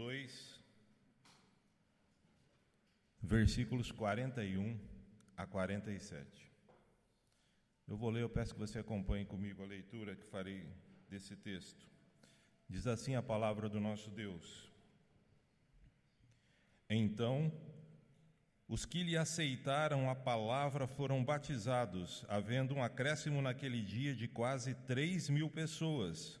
2, versículos 41 a 47. Eu vou ler, eu peço que você acompanhe comigo a leitura que farei desse texto. Diz assim a palavra do nosso Deus. Então, os que lhe aceitaram a palavra foram batizados, havendo um acréscimo naquele dia de quase três mil pessoas,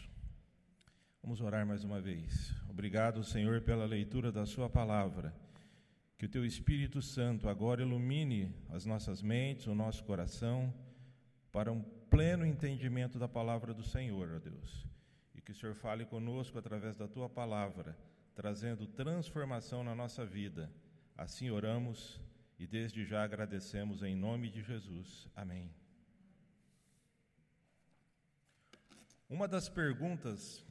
Vamos orar mais uma vez. Obrigado, Senhor, pela leitura da Sua palavra. Que o Teu Espírito Santo agora ilumine as nossas mentes, o nosso coração, para um pleno entendimento da palavra do Senhor, ó Deus. E que o Senhor fale conosco através da Tua palavra, trazendo transformação na nossa vida. Assim oramos e desde já agradecemos em nome de Jesus. Amém. Uma das perguntas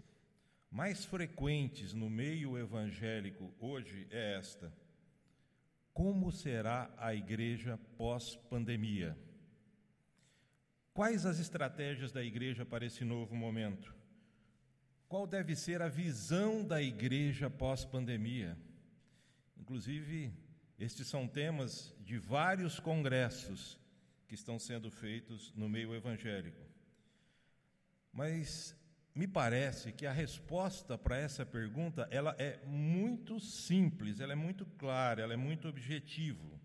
mais frequentes no meio evangélico hoje é esta: Como será a igreja pós-pandemia? Quais as estratégias da igreja para esse novo momento? Qual deve ser a visão da igreja pós-pandemia? Inclusive, estes são temas de vários congressos que estão sendo feitos no meio evangélico. Mas me parece que a resposta para essa pergunta, ela é muito simples, ela é muito clara, ela é muito objetivo.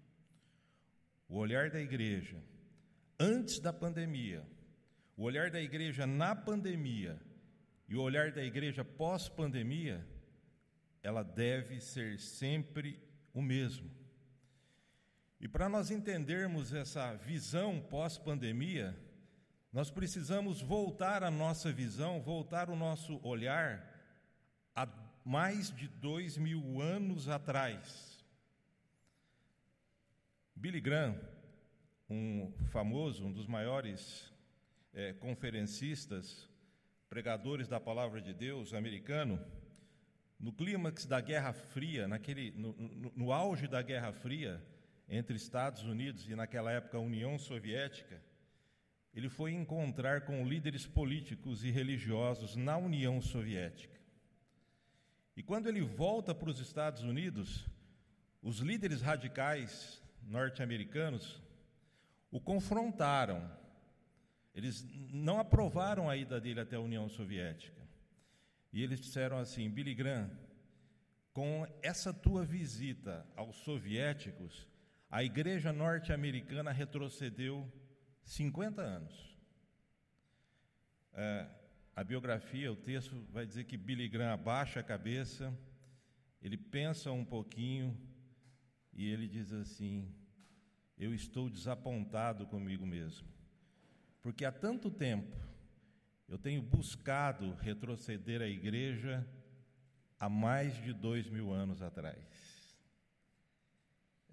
O olhar da igreja antes da pandemia, o olhar da igreja na pandemia e o olhar da igreja pós-pandemia, ela deve ser sempre o mesmo. E para nós entendermos essa visão pós-pandemia, nós precisamos voltar a nossa visão, voltar o nosso olhar a mais de dois mil anos atrás. Billy Graham, um famoso, um dos maiores é, conferencistas, pregadores da palavra de Deus americano, no clímax da Guerra Fria, naquele, no, no, no auge da Guerra Fria, entre Estados Unidos e, naquela época, União Soviética, ele foi encontrar com líderes políticos e religiosos na União Soviética. E quando ele volta para os Estados Unidos, os líderes radicais norte-americanos o confrontaram. Eles não aprovaram a ida dele até a União Soviética. E eles disseram assim: Billy Graham, com essa tua visita aos soviéticos, a igreja norte-americana retrocedeu 50 anos. É, a biografia, o texto vai dizer que Billy Graham abaixa a cabeça, ele pensa um pouquinho e ele diz assim: Eu estou desapontado comigo mesmo, porque há tanto tempo eu tenho buscado retroceder a igreja há mais de dois mil anos atrás.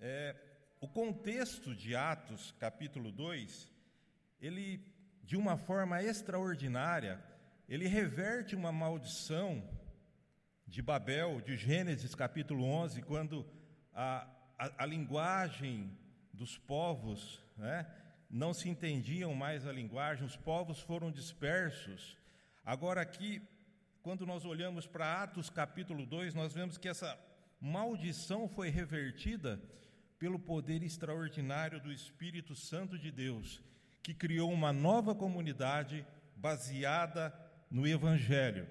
É, o contexto de Atos, capítulo 2, ele, de uma forma extraordinária, ele reverte uma maldição de Babel, de Gênesis capítulo 11, quando a, a, a linguagem dos povos né, não se entendiam mais a linguagem, os povos foram dispersos. Agora, aqui, quando nós olhamos para Atos capítulo 2, nós vemos que essa maldição foi revertida pelo poder extraordinário do Espírito Santo de Deus, que criou uma nova comunidade baseada no Evangelho.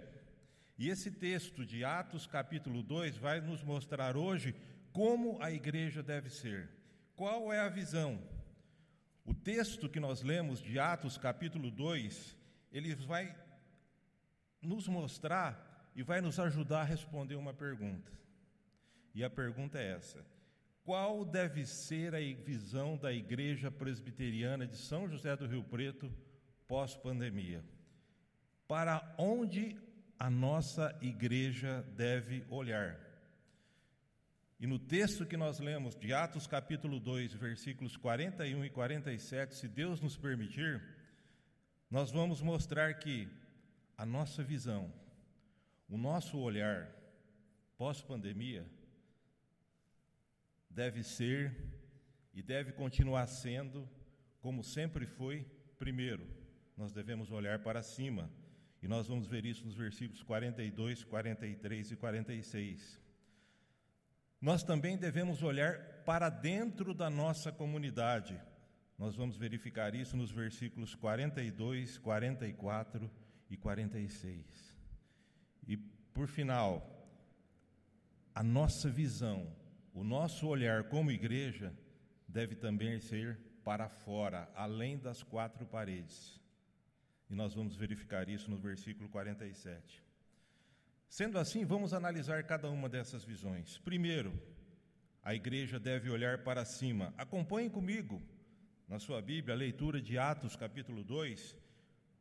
E esse texto de Atos, capítulo 2, vai nos mostrar hoje como a igreja deve ser. Qual é a visão? O texto que nós lemos de Atos, capítulo 2, ele vai nos mostrar e vai nos ajudar a responder uma pergunta. E a pergunta é essa: qual deve ser a visão da Igreja Presbiteriana de São José do Rio Preto pós-pandemia? Para onde a nossa igreja deve olhar? E no texto que nós lemos de Atos capítulo 2, versículos 41 e 47, se Deus nos permitir, nós vamos mostrar que a nossa visão, o nosso olhar pós-pandemia deve ser e deve continuar sendo como sempre foi. Primeiro, nós devemos olhar para cima, e nós vamos ver isso nos versículos 42, 43 e 46. Nós também devemos olhar para dentro da nossa comunidade. Nós vamos verificar isso nos versículos 42, 44 e 46. E, por final, a nossa visão o nosso olhar como igreja deve também ser para fora, além das quatro paredes. E nós vamos verificar isso no versículo 47. Sendo assim, vamos analisar cada uma dessas visões. Primeiro, a igreja deve olhar para cima. Acompanhe comigo na sua Bíblia a leitura de Atos, capítulo 2.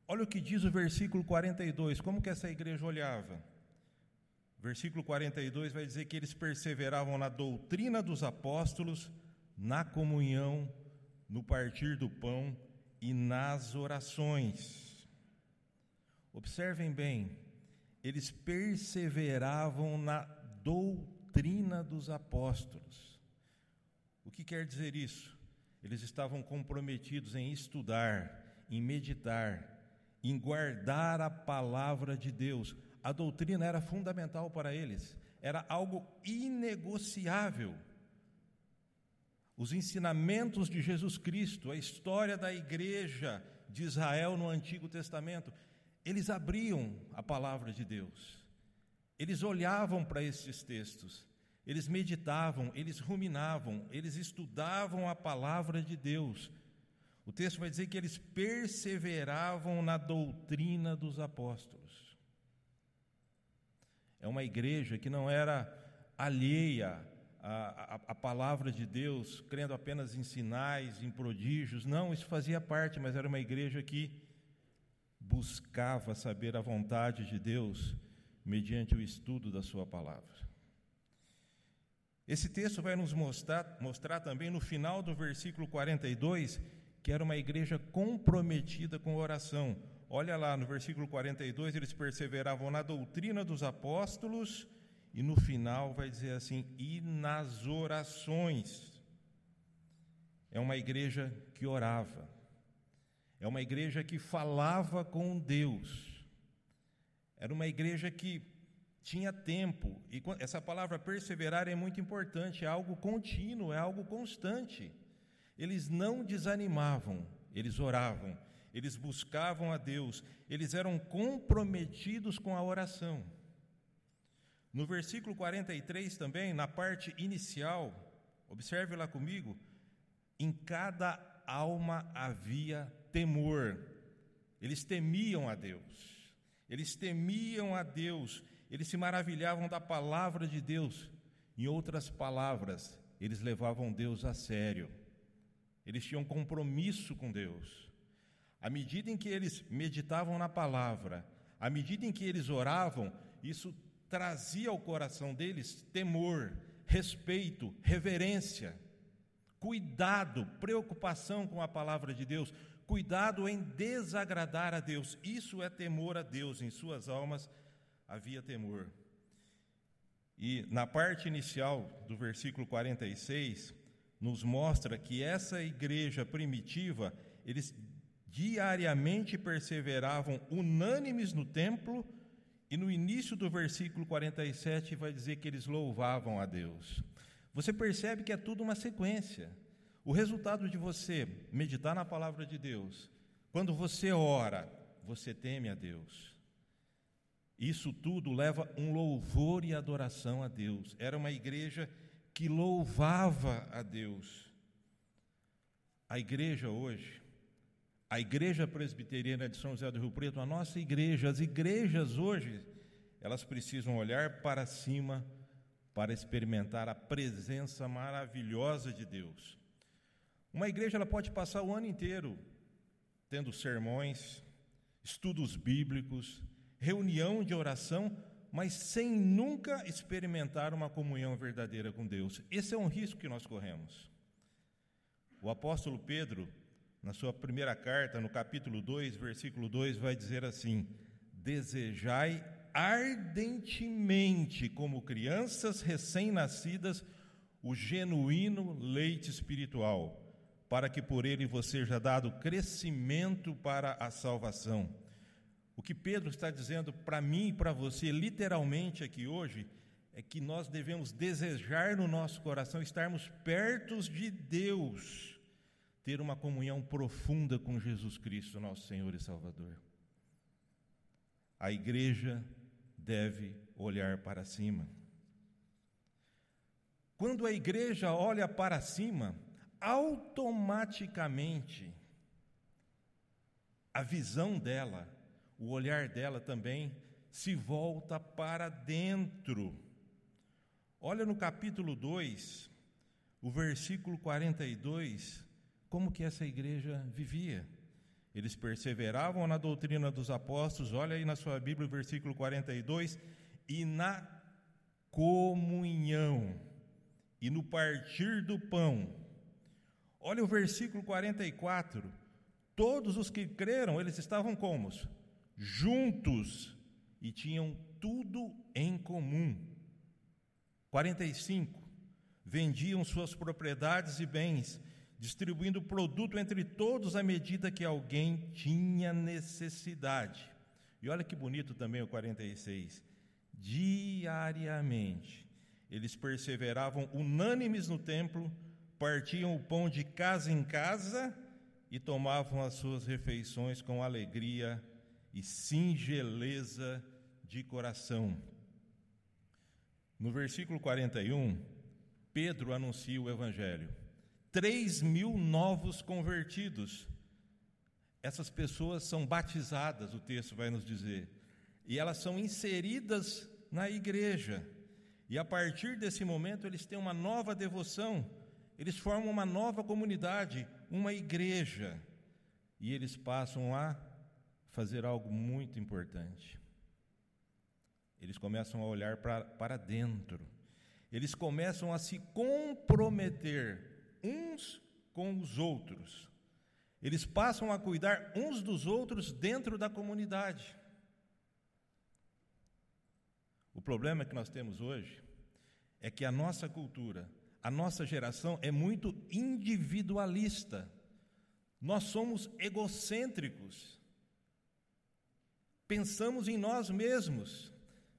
Olha o que diz o versículo 42, como que essa igreja olhava. Versículo 42 vai dizer que eles perseveravam na doutrina dos apóstolos, na comunhão, no partir do pão e nas orações. Observem bem, eles perseveravam na doutrina dos apóstolos. O que quer dizer isso? Eles estavam comprometidos em estudar, em meditar, em guardar a palavra de Deus a doutrina era fundamental para eles, era algo inegociável. Os ensinamentos de Jesus Cristo, a história da igreja de Israel no Antigo Testamento, eles abriam a palavra de Deus, eles olhavam para esses textos, eles meditavam, eles ruminavam, eles estudavam a palavra de Deus. O texto vai dizer que eles perseveravam na doutrina dos apóstolos. É uma igreja que não era alheia à, à, à, palavra de Deus, crendo apenas em sinais, em prodígios. Não, isso fazia parte, mas era uma igreja que buscava saber a vontade de Deus mediante o estudo da Sua palavra. Esse texto vai nos mostrar, mostrar também no final do versículo 42 que era uma igreja comprometida com oração. Olha lá no versículo 42, eles perseveravam na doutrina dos apóstolos, e no final vai dizer assim: e nas orações. É uma igreja que orava, é uma igreja que falava com Deus, era uma igreja que tinha tempo, e essa palavra perseverar é muito importante, é algo contínuo, é algo constante. Eles não desanimavam, eles oravam eles buscavam a Deus, eles eram comprometidos com a oração. No versículo 43 também, na parte inicial, observe lá comigo, em cada alma havia temor. Eles temiam a Deus. Eles temiam a Deus. Eles se maravilhavam da palavra de Deus. Em outras palavras, eles levavam Deus a sério. Eles tinham compromisso com Deus. À medida em que eles meditavam na palavra, à medida em que eles oravam, isso trazia ao coração deles temor, respeito, reverência, cuidado, preocupação com a palavra de Deus, cuidado em desagradar a Deus. Isso é temor a Deus, em suas almas havia temor. E na parte inicial do versículo 46, nos mostra que essa igreja primitiva, eles diariamente perseveravam unânimes no templo, e no início do versículo 47 vai dizer que eles louvavam a Deus. Você percebe que é tudo uma sequência. O resultado de você meditar na palavra de Deus, quando você ora, você teme a Deus. Isso tudo leva um louvor e adoração a Deus. Era uma igreja que louvava a Deus. A igreja hoje, a igreja presbiteriana de São José do Rio Preto, a nossa igreja, as igrejas hoje, elas precisam olhar para cima para experimentar a presença maravilhosa de Deus. Uma igreja ela pode passar o ano inteiro tendo sermões, estudos bíblicos, reunião de oração, mas sem nunca experimentar uma comunhão verdadeira com Deus. Esse é um risco que nós corremos. O apóstolo Pedro, na sua primeira carta, no capítulo 2, versículo 2, vai dizer assim: Desejai ardentemente, como crianças recém-nascidas, o genuíno leite espiritual, para que por ele vos seja dado crescimento para a salvação. O que Pedro está dizendo para mim e para você, literalmente aqui hoje, é que nós devemos desejar no nosso coração estarmos perto de Deus, ter uma comunhão profunda com Jesus Cristo, nosso Senhor e Salvador. A igreja deve olhar para cima. Quando a igreja olha para cima, automaticamente a visão dela, o olhar dela também se volta para dentro. Olha no capítulo 2, o versículo 42, como que essa igreja vivia. Eles perseveravam na doutrina dos apóstolos, olha aí na sua Bíblia o versículo 42, e na comunhão, e no partir do pão. Olha o versículo 44. Todos os que creram, eles estavam como? Juntos e tinham tudo em comum. 45. Vendiam suas propriedades e bens distribuindo produto entre todos à medida que alguém tinha necessidade. E olha que bonito também o 46. Diariamente, eles perseveravam unânimes no templo, partiam o pão de casa em casa e tomavam as suas refeições com alegria e singeleza de coração. No versículo 41, Pedro anuncia o Evangelho. 3 mil novos convertidos. Essas pessoas são batizadas, o texto vai nos dizer, e elas são inseridas na igreja. E a partir desse momento eles têm uma nova devoção, eles formam uma nova comunidade, uma igreja. E eles passam a fazer algo muito importante. Eles começam a olhar para dentro, eles começam a se comprometer uns com os outros. Eles passam a cuidar uns dos outros dentro da comunidade. O problema que nós temos hoje é que a nossa cultura, a nossa geração é muito individualista. Nós somos egocêntricos. Pensamos em nós mesmos.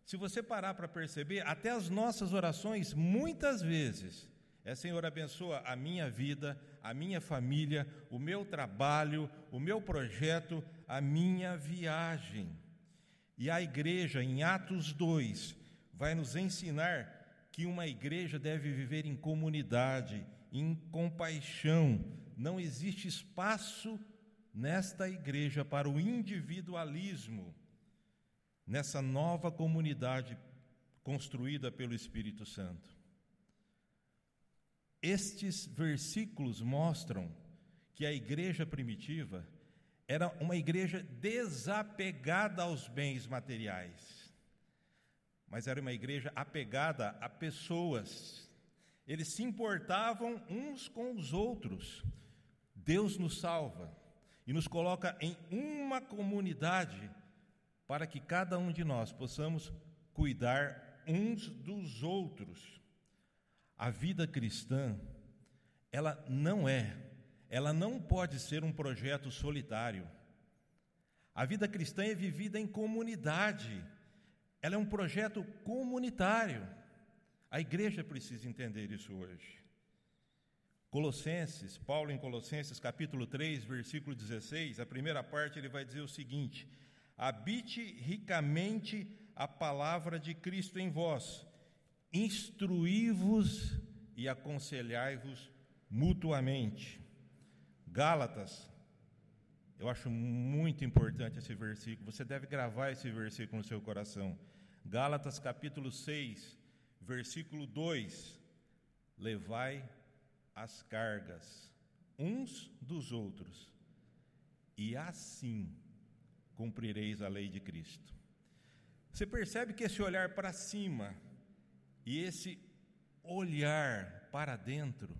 Se você parar para perceber, até as nossas orações, muitas vezes, é, Senhor, abençoa a minha vida, a minha família, o meu trabalho, o meu projeto, a minha viagem. E a igreja, em Atos 2, vai nos ensinar que uma igreja deve viver em comunidade, em compaixão. Não existe espaço nesta igreja para o individualismo, nessa nova comunidade construída pelo Espírito Santo. Estes versículos mostram que a igreja primitiva era uma igreja desapegada aos bens materiais, mas era uma igreja apegada a pessoas. Eles se importavam uns com os outros. Deus nos salva e nos coloca em uma comunidade para que cada um de nós possamos cuidar uns dos outros. A vida cristã, ela não é, ela não pode ser um projeto solitário. A vida cristã é vivida em comunidade. Ela é um projeto comunitário. A igreja precisa entender isso hoje. Colossenses, Paulo em Colossenses capítulo 3, versículo 16, a primeira parte ele vai dizer o seguinte: Habite ricamente a palavra de Cristo em vós, instruí-vos e aconselhai-vos mutuamente. Gálatas, eu acho muito importante esse versículo, você deve gravar esse versículo no seu coração. Gálatas capítulo 6, versículo 2: Levai as cargas uns dos outros, e assim cumprireis a lei de Cristo. Você percebe que esse olhar para cima e esse olhar para dentro,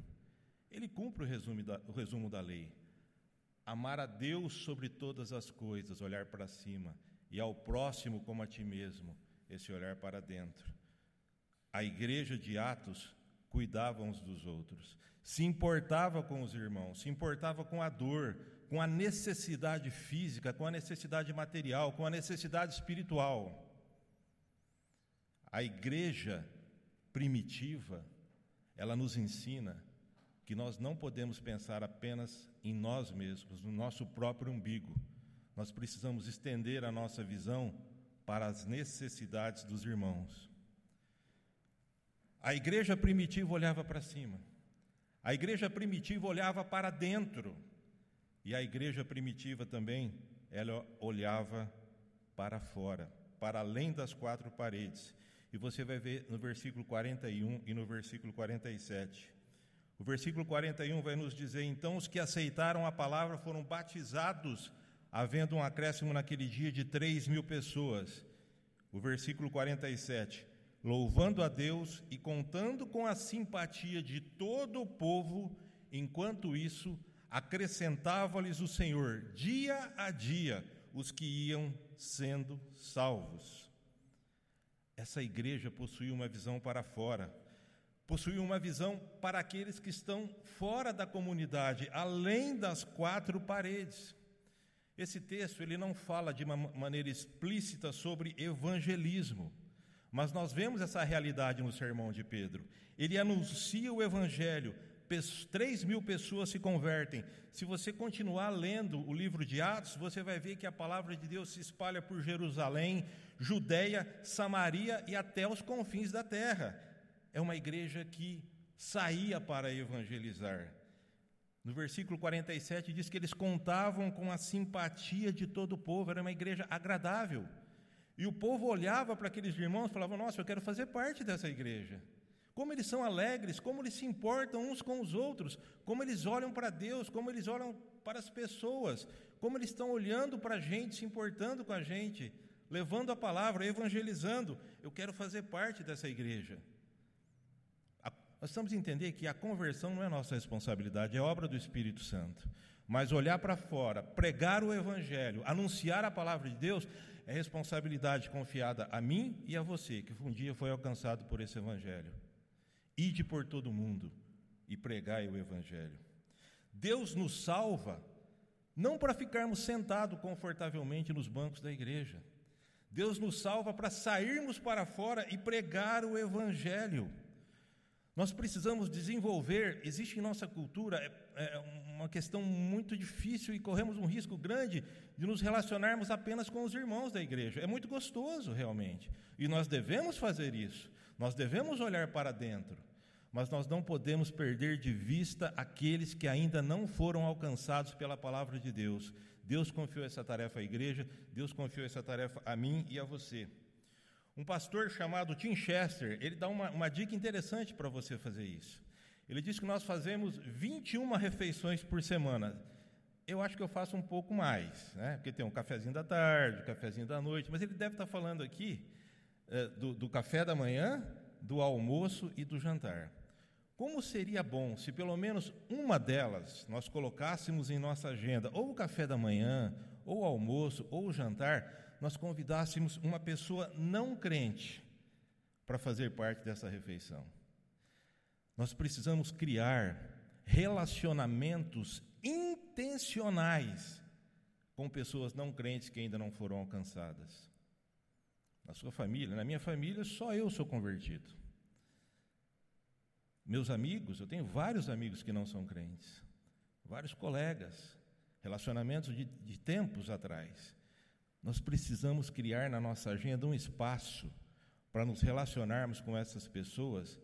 ele cumpre o resumo da, o resumo da lei. Amar a Deus sobre todas as coisas, olhar para cima, e ao próximo como a ti mesmo, esse olhar para dentro. A igreja de Atos cuidava uns dos outros, se importava com os irmãos, se importava com a dor, com a necessidade física, com a necessidade material, com a necessidade espiritual. A igreja primitiva, ela nos ensina que nós não podemos pensar apenas em nós mesmos, no nosso próprio umbigo. Nós precisamos estender a nossa visão para as necessidades dos irmãos. A igreja primitiva olhava para cima. A igreja primitiva olhava para dentro. E a igreja primitiva também, ela olhava para fora, para além das quatro paredes. E você vai ver no versículo 41 e no versículo 47. O versículo 41 vai nos dizer: Então os que aceitaram a palavra foram batizados, havendo um acréscimo naquele dia de três mil pessoas. O versículo 47 louvando a Deus e contando com a simpatia de todo o povo, enquanto isso acrescentava-lhes o Senhor, dia a dia, os que iam sendo salvos. Essa igreja possuía uma visão para fora, possuía uma visão para aqueles que estão fora da comunidade, além das quatro paredes. Esse texto ele não fala de uma maneira explícita sobre evangelismo, mas nós vemos essa realidade no sermão de Pedro. Ele anuncia o evangelho, três mil pessoas se convertem. Se você continuar lendo o livro de Atos, você vai ver que a palavra de Deus se espalha por Jerusalém, Judéia, Samaria e até os confins da terra. É uma igreja que saía para evangelizar. No versículo 47 diz que eles contavam com a simpatia de todo o povo, era uma igreja agradável. E o povo olhava para aqueles irmãos e falava: Nossa, eu quero fazer parte dessa igreja. Como eles são alegres, como eles se importam uns com os outros, como eles olham para Deus, como eles olham para as pessoas, como eles estão olhando para a gente, se importando com a gente, levando a palavra, evangelizando. Eu quero fazer parte dessa igreja. Nós estamos a entender que a conversão não é nossa responsabilidade, é obra do Espírito Santo. Mas olhar para fora, pregar o Evangelho, anunciar a palavra de Deus, é responsabilidade confiada a mim e a você, que um dia foi alcançado por esse Evangelho. Ide por todo mundo e pregai o Evangelho. Deus nos salva não para ficarmos sentados confortavelmente nos bancos da igreja. Deus nos salva para sairmos para fora e pregar o Evangelho. Nós precisamos desenvolver, existe em nossa cultura é, é uma questão muito difícil e corremos um risco grande de nos relacionarmos apenas com os irmãos da igreja. É muito gostoso, realmente, e nós devemos fazer isso, nós devemos olhar para dentro, mas nós não podemos perder de vista aqueles que ainda não foram alcançados pela palavra de Deus. Deus confiou essa tarefa à igreja, Deus confiou essa tarefa a mim e a você. Um pastor chamado Tim Chester, ele dá uma, uma dica interessante para você fazer isso. Ele diz que nós fazemos 21 refeições por semana. Eu acho que eu faço um pouco mais, né? porque tem um cafezinho da tarde, um cafezinho da noite, mas ele deve estar falando aqui é, do, do café da manhã, do almoço e do jantar. Como seria bom se pelo menos uma delas nós colocássemos em nossa agenda, ou o café da manhã, ou o almoço, ou o jantar, nós convidássemos uma pessoa não crente para fazer parte dessa refeição. Nós precisamos criar relacionamentos intencionais com pessoas não crentes que ainda não foram alcançadas. Na sua família, na minha família, só eu sou convertido. Meus amigos, eu tenho vários amigos que não são crentes, vários colegas, relacionamentos de, de tempos atrás. Nós precisamos criar na nossa agenda um espaço para nos relacionarmos com essas pessoas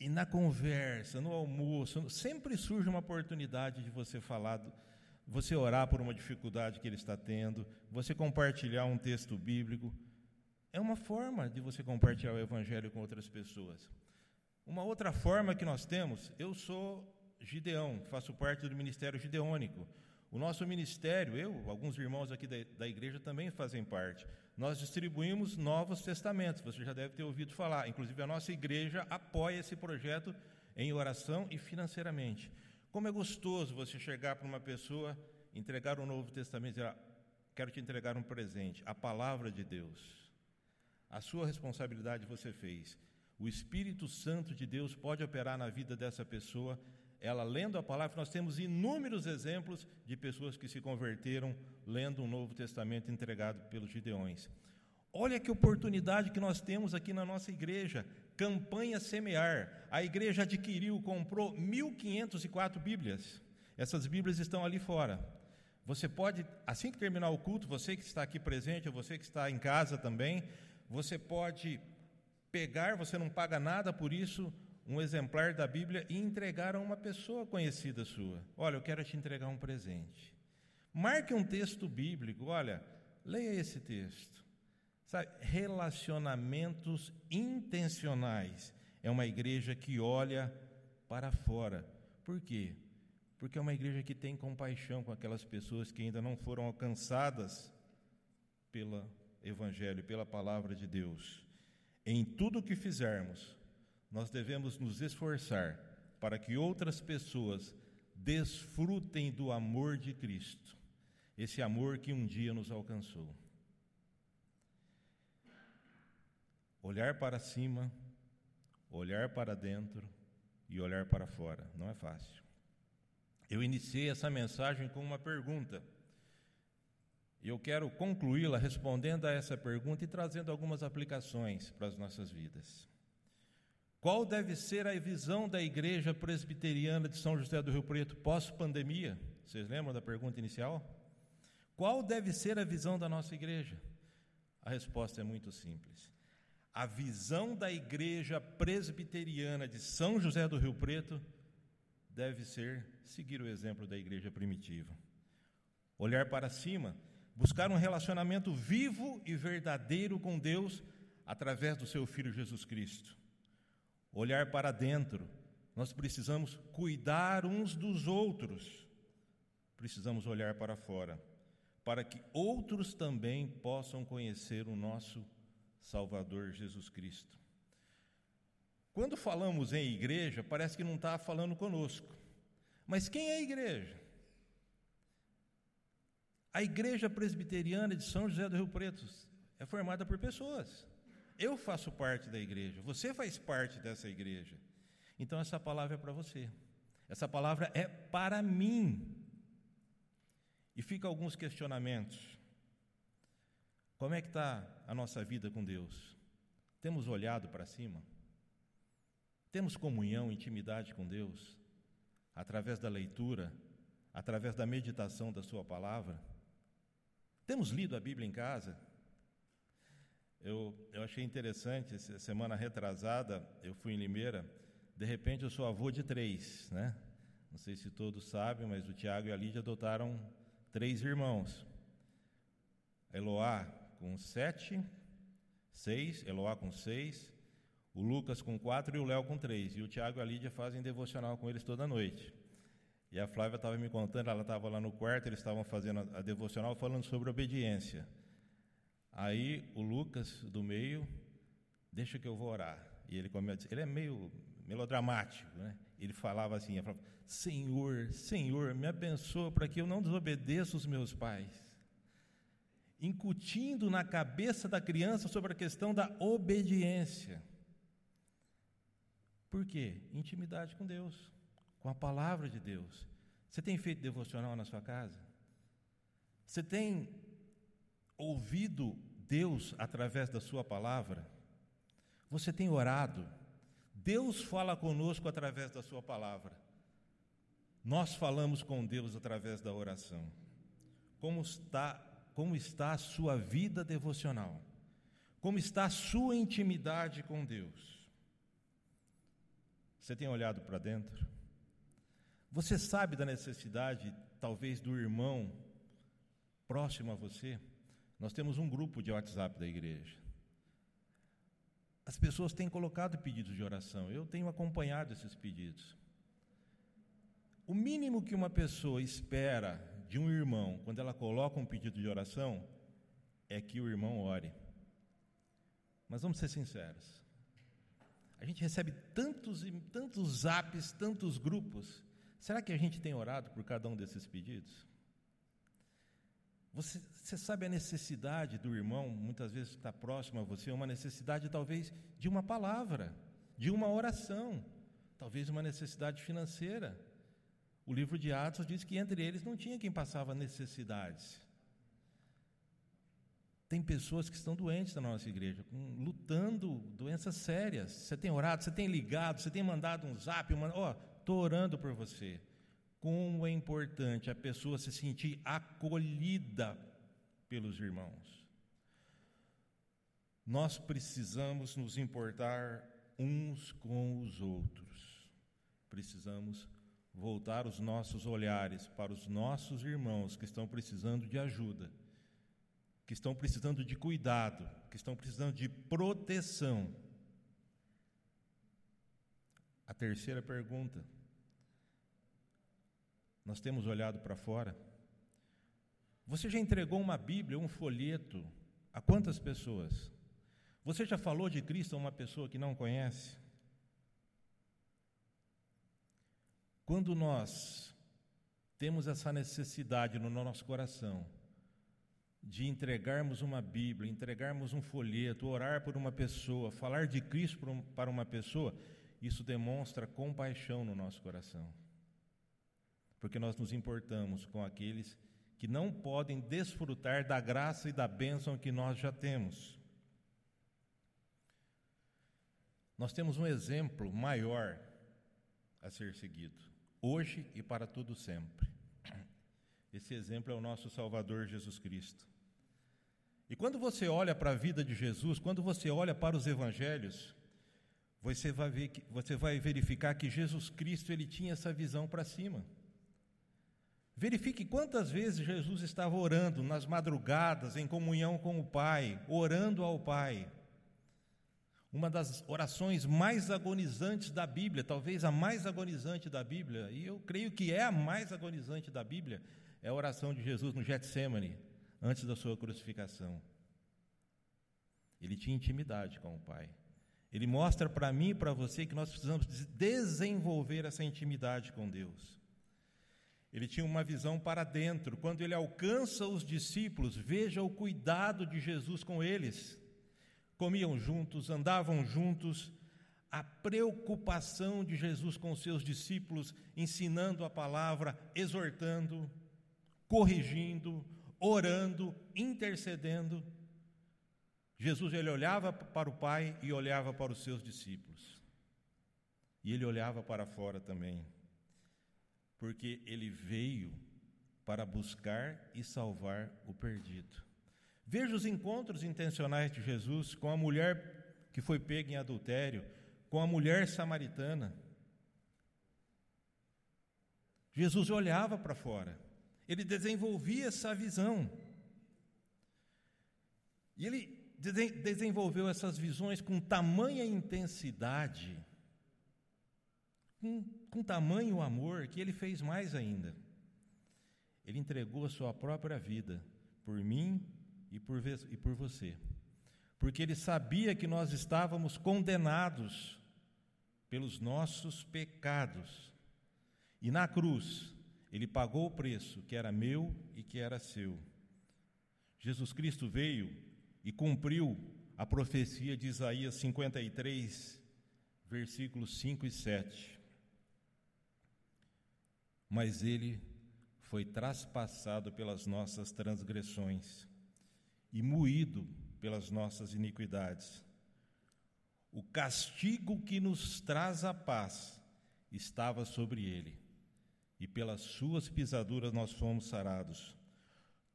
E na conversa, no almoço, sempre surge uma oportunidade de você falar, você orar por uma dificuldade que ele está tendo, você compartilhar um texto bíblico. É uma forma de você compartilhar o evangelho com outras pessoas. Uma outra forma que nós temos, eu sou Gideão, faço parte do ministério gideônico. O nosso ministério, eu, alguns irmãos aqui da, da igreja também fazem parte. Nós distribuímos novos testamentos, você já deve ter ouvido falar. Inclusive, a nossa igreja apoia esse projeto em oração e financeiramente. Como é gostoso você chegar para uma pessoa, entregar um Novo Testamento e dizer: ah, Quero te entregar um presente, a palavra de Deus. A sua responsabilidade você fez. O Espírito Santo de Deus pode operar na vida dessa pessoa ela lendo a palavra, nós temos inúmeros exemplos de pessoas que se converteram lendo um Novo Testamento entregado pelos Gideões. Olha que oportunidade que nós temos aqui na nossa igreja. Campanha Semear. A igreja adquiriu, comprou 1.504 Bíblias. Essas Bíblias estão ali fora. Você pode, assim que terminar o culto, você que está aqui presente, ou você que está em casa também, você pode pegar, você não paga nada por isso, um exemplar da Bíblia e entregar a uma pessoa conhecida sua. Olha, eu quero te entregar um presente. Marque um texto bíblico, olha, leia esse texto. Sabe, relacionamentos intencionais. É uma igreja que olha para fora. Por quê? Porque é uma igreja que tem compaixão com aquelas pessoas que ainda não foram alcançadas pelo Evangelho, pela palavra de Deus. Em tudo o que fizermos, nós devemos nos esforçar para que outras pessoas desfrutem do amor de Cristo, esse amor que um dia nos alcançou. Olhar para cima, olhar para dentro e olhar para fora, não é fácil. Eu iniciei essa mensagem com uma pergunta. E eu quero concluí-la respondendo a essa pergunta e trazendo algumas aplicações para as nossas vidas. Qual deve ser a visão da Igreja Presbiteriana de São José do Rio Preto pós-pandemia? Vocês lembram da pergunta inicial? Qual deve ser a visão da nossa igreja? A resposta é muito simples. A visão da Igreja Presbiteriana de São José do Rio Preto deve ser seguir o exemplo da igreja primitiva. Olhar para cima, buscar um relacionamento vivo e verdadeiro com Deus através do seu Filho Jesus Cristo olhar para dentro. Nós precisamos cuidar uns dos outros. Precisamos olhar para fora, para que outros também possam conhecer o nosso Salvador Jesus Cristo. Quando falamos em igreja, parece que não está falando conosco. Mas quem é a igreja? A igreja presbiteriana de São José do Rio Preto é formada por pessoas. Eu faço parte da igreja, você faz parte dessa igreja. Então essa palavra é para você. Essa palavra é para mim. E fica alguns questionamentos. Como é que está a nossa vida com Deus? Temos olhado para cima? Temos comunhão, intimidade com Deus? Através da leitura, através da meditação da Sua palavra? Temos lido a Bíblia em casa? Eu, eu achei interessante, semana retrasada, eu fui em Limeira, de repente eu sou avô de três, né? Não sei se todos sabem, mas o Tiago e a Lídia adotaram três irmãos. Eloá com sete, seis, Eloá com seis, o Lucas com quatro e o Léo com três. E o Tiago e a Lídia fazem devocional com eles toda noite. E a Flávia estava me contando, ela estava lá no quarto, eles estavam fazendo a devocional falando sobre obediência. Aí o Lucas, do meio, deixa que eu vou orar. E ele começa, ele é meio melodramático, né? Ele falava assim, ele falava, Senhor, Senhor, me abençoa para que eu não desobedeça os meus pais. Incutindo na cabeça da criança sobre a questão da obediência. Por quê? Intimidade com Deus, com a palavra de Deus. Você tem feito devocional na sua casa? Você tem ouvido Deus através da Sua palavra? Você tem orado? Deus fala conosco através da Sua palavra. Nós falamos com Deus através da oração. Como está, como está a sua vida devocional? Como está a sua intimidade com Deus? Você tem olhado para dentro? Você sabe da necessidade, talvez, do irmão próximo a você? Nós temos um grupo de WhatsApp da igreja. As pessoas têm colocado pedidos de oração, eu tenho acompanhado esses pedidos. O mínimo que uma pessoa espera de um irmão quando ela coloca um pedido de oração é que o irmão ore. Mas vamos ser sinceros. A gente recebe tantos tantos zaps, tantos grupos. Será que a gente tem orado por cada um desses pedidos? Você, você sabe a necessidade do irmão, muitas vezes está próximo a você, uma necessidade talvez de uma palavra, de uma oração, talvez uma necessidade financeira. O livro de Atos diz que entre eles não tinha quem passava necessidades. Tem pessoas que estão doentes na nossa igreja, lutando doenças sérias. Você tem orado, você tem ligado, você tem mandado um zap, ó, oh, estou orando por você. Como é importante a pessoa se sentir acolhida pelos irmãos. Nós precisamos nos importar uns com os outros. Precisamos voltar os nossos olhares para os nossos irmãos que estão precisando de ajuda, que estão precisando de cuidado, que estão precisando de proteção. A terceira pergunta nós temos olhado para fora. Você já entregou uma Bíblia, um folheto a quantas pessoas? Você já falou de Cristo a uma pessoa que não conhece? Quando nós temos essa necessidade no nosso coração de entregarmos uma Bíblia, entregarmos um folheto, orar por uma pessoa, falar de Cristo para uma pessoa, isso demonstra compaixão no nosso coração porque nós nos importamos com aqueles que não podem desfrutar da graça e da bênção que nós já temos. Nós temos um exemplo maior a ser seguido, hoje e para todo sempre. Esse exemplo é o nosso Salvador Jesus Cristo. E quando você olha para a vida de Jesus, quando você olha para os evangelhos, você vai, ver você vai verificar que Jesus Cristo ele tinha essa visão para cima. Verifique quantas vezes Jesus estava orando nas madrugadas, em comunhão com o Pai, orando ao Pai. Uma das orações mais agonizantes da Bíblia, talvez a mais agonizante da Bíblia, e eu creio que é a mais agonizante da Bíblia, é a oração de Jesus no Getsemane, antes da sua crucificação. Ele tinha intimidade com o Pai. Ele mostra para mim e para você que nós precisamos desenvolver essa intimidade com Deus. Ele tinha uma visão para dentro. Quando ele alcança os discípulos, veja o cuidado de Jesus com eles. Comiam juntos, andavam juntos, a preocupação de Jesus com os seus discípulos, ensinando a palavra, exortando, corrigindo, orando, intercedendo. Jesus ele olhava para o Pai e olhava para os seus discípulos. E ele olhava para fora também porque ele veio para buscar e salvar o perdido. Veja os encontros intencionais de Jesus com a mulher que foi pega em adultério, com a mulher samaritana. Jesus olhava para fora, ele desenvolvia essa visão. E ele desenvolveu essas visões com tamanha intensidade com, com tamanho amor que ele fez mais ainda. Ele entregou a sua própria vida por mim e por, e por você, porque ele sabia que nós estávamos condenados pelos nossos pecados. E na cruz, ele pagou o preço que era meu e que era seu. Jesus Cristo veio e cumpriu a profecia de Isaías 53, versículos 5 e 7 mas ele foi traspassado pelas nossas transgressões e moído pelas nossas iniquidades. O castigo que nos traz a paz estava sobre ele, e pelas suas pisaduras nós fomos sarados.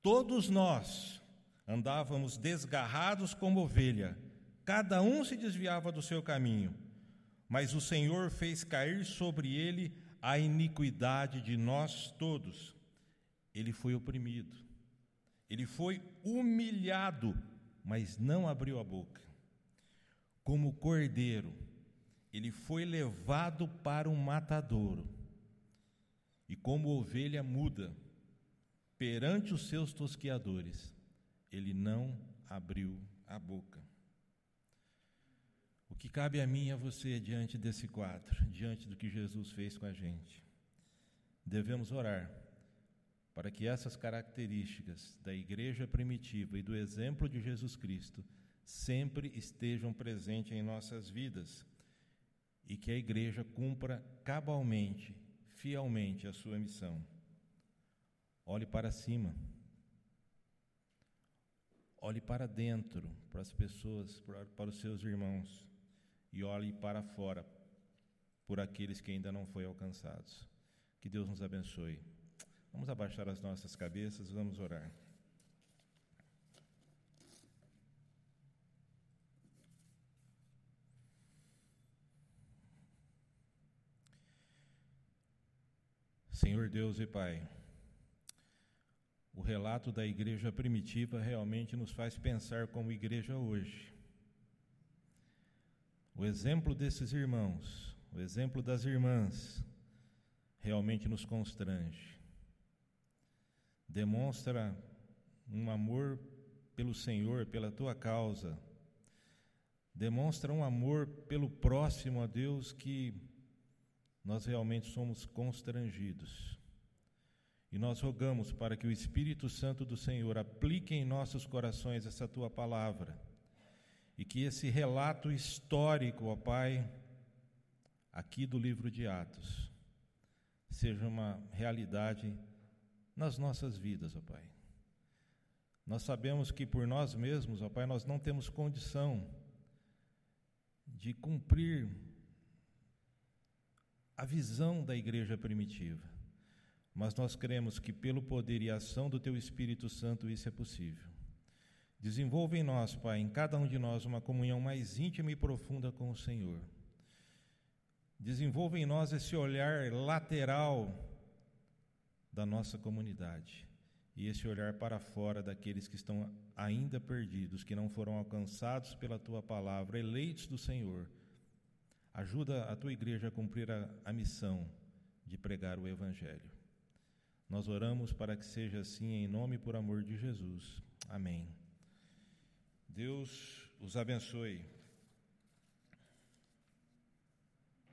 Todos nós andávamos desgarrados como ovelha, cada um se desviava do seu caminho mas o Senhor fez cair sobre ele a iniquidade de nós todos. Ele foi oprimido, ele foi humilhado, mas não abriu a boca. Como cordeiro, ele foi levado para um matadouro, e como ovelha muda, perante os seus tosqueadores, ele não abriu a boca. O que cabe a mim e a você diante desse quadro, diante do que Jesus fez com a gente? Devemos orar para que essas características da igreja primitiva e do exemplo de Jesus Cristo sempre estejam presentes em nossas vidas e que a igreja cumpra cabalmente, fielmente a sua missão. Olhe para cima. Olhe para dentro, para as pessoas, para os seus irmãos e olhe para fora por aqueles que ainda não foram alcançados. Que Deus nos abençoe. Vamos abaixar as nossas cabeças, vamos orar. Senhor Deus e Pai, o relato da igreja primitiva realmente nos faz pensar como igreja hoje. O exemplo desses irmãos, o exemplo das irmãs, realmente nos constrange. Demonstra um amor pelo Senhor, pela tua causa. Demonstra um amor pelo próximo a Deus que nós realmente somos constrangidos. E nós rogamos para que o Espírito Santo do Senhor aplique em nossos corações essa tua palavra e que esse relato histórico, ó Pai, aqui do livro de Atos, seja uma realidade nas nossas vidas, ó Pai. Nós sabemos que por nós mesmos, ó Pai, nós não temos condição de cumprir a visão da igreja primitiva, mas nós cremos que pelo poder e ação do Teu Espírito Santo isso é possível. Desenvolva em nós, Pai, em cada um de nós, uma comunhão mais íntima e profunda com o Senhor. Desenvolva em nós esse olhar lateral da nossa comunidade e esse olhar para fora daqueles que estão ainda perdidos, que não foram alcançados pela tua palavra, eleitos do Senhor. Ajuda a tua igreja a cumprir a, a missão de pregar o Evangelho. Nós oramos para que seja assim em nome e por amor de Jesus. Amém. Deus os abençoe.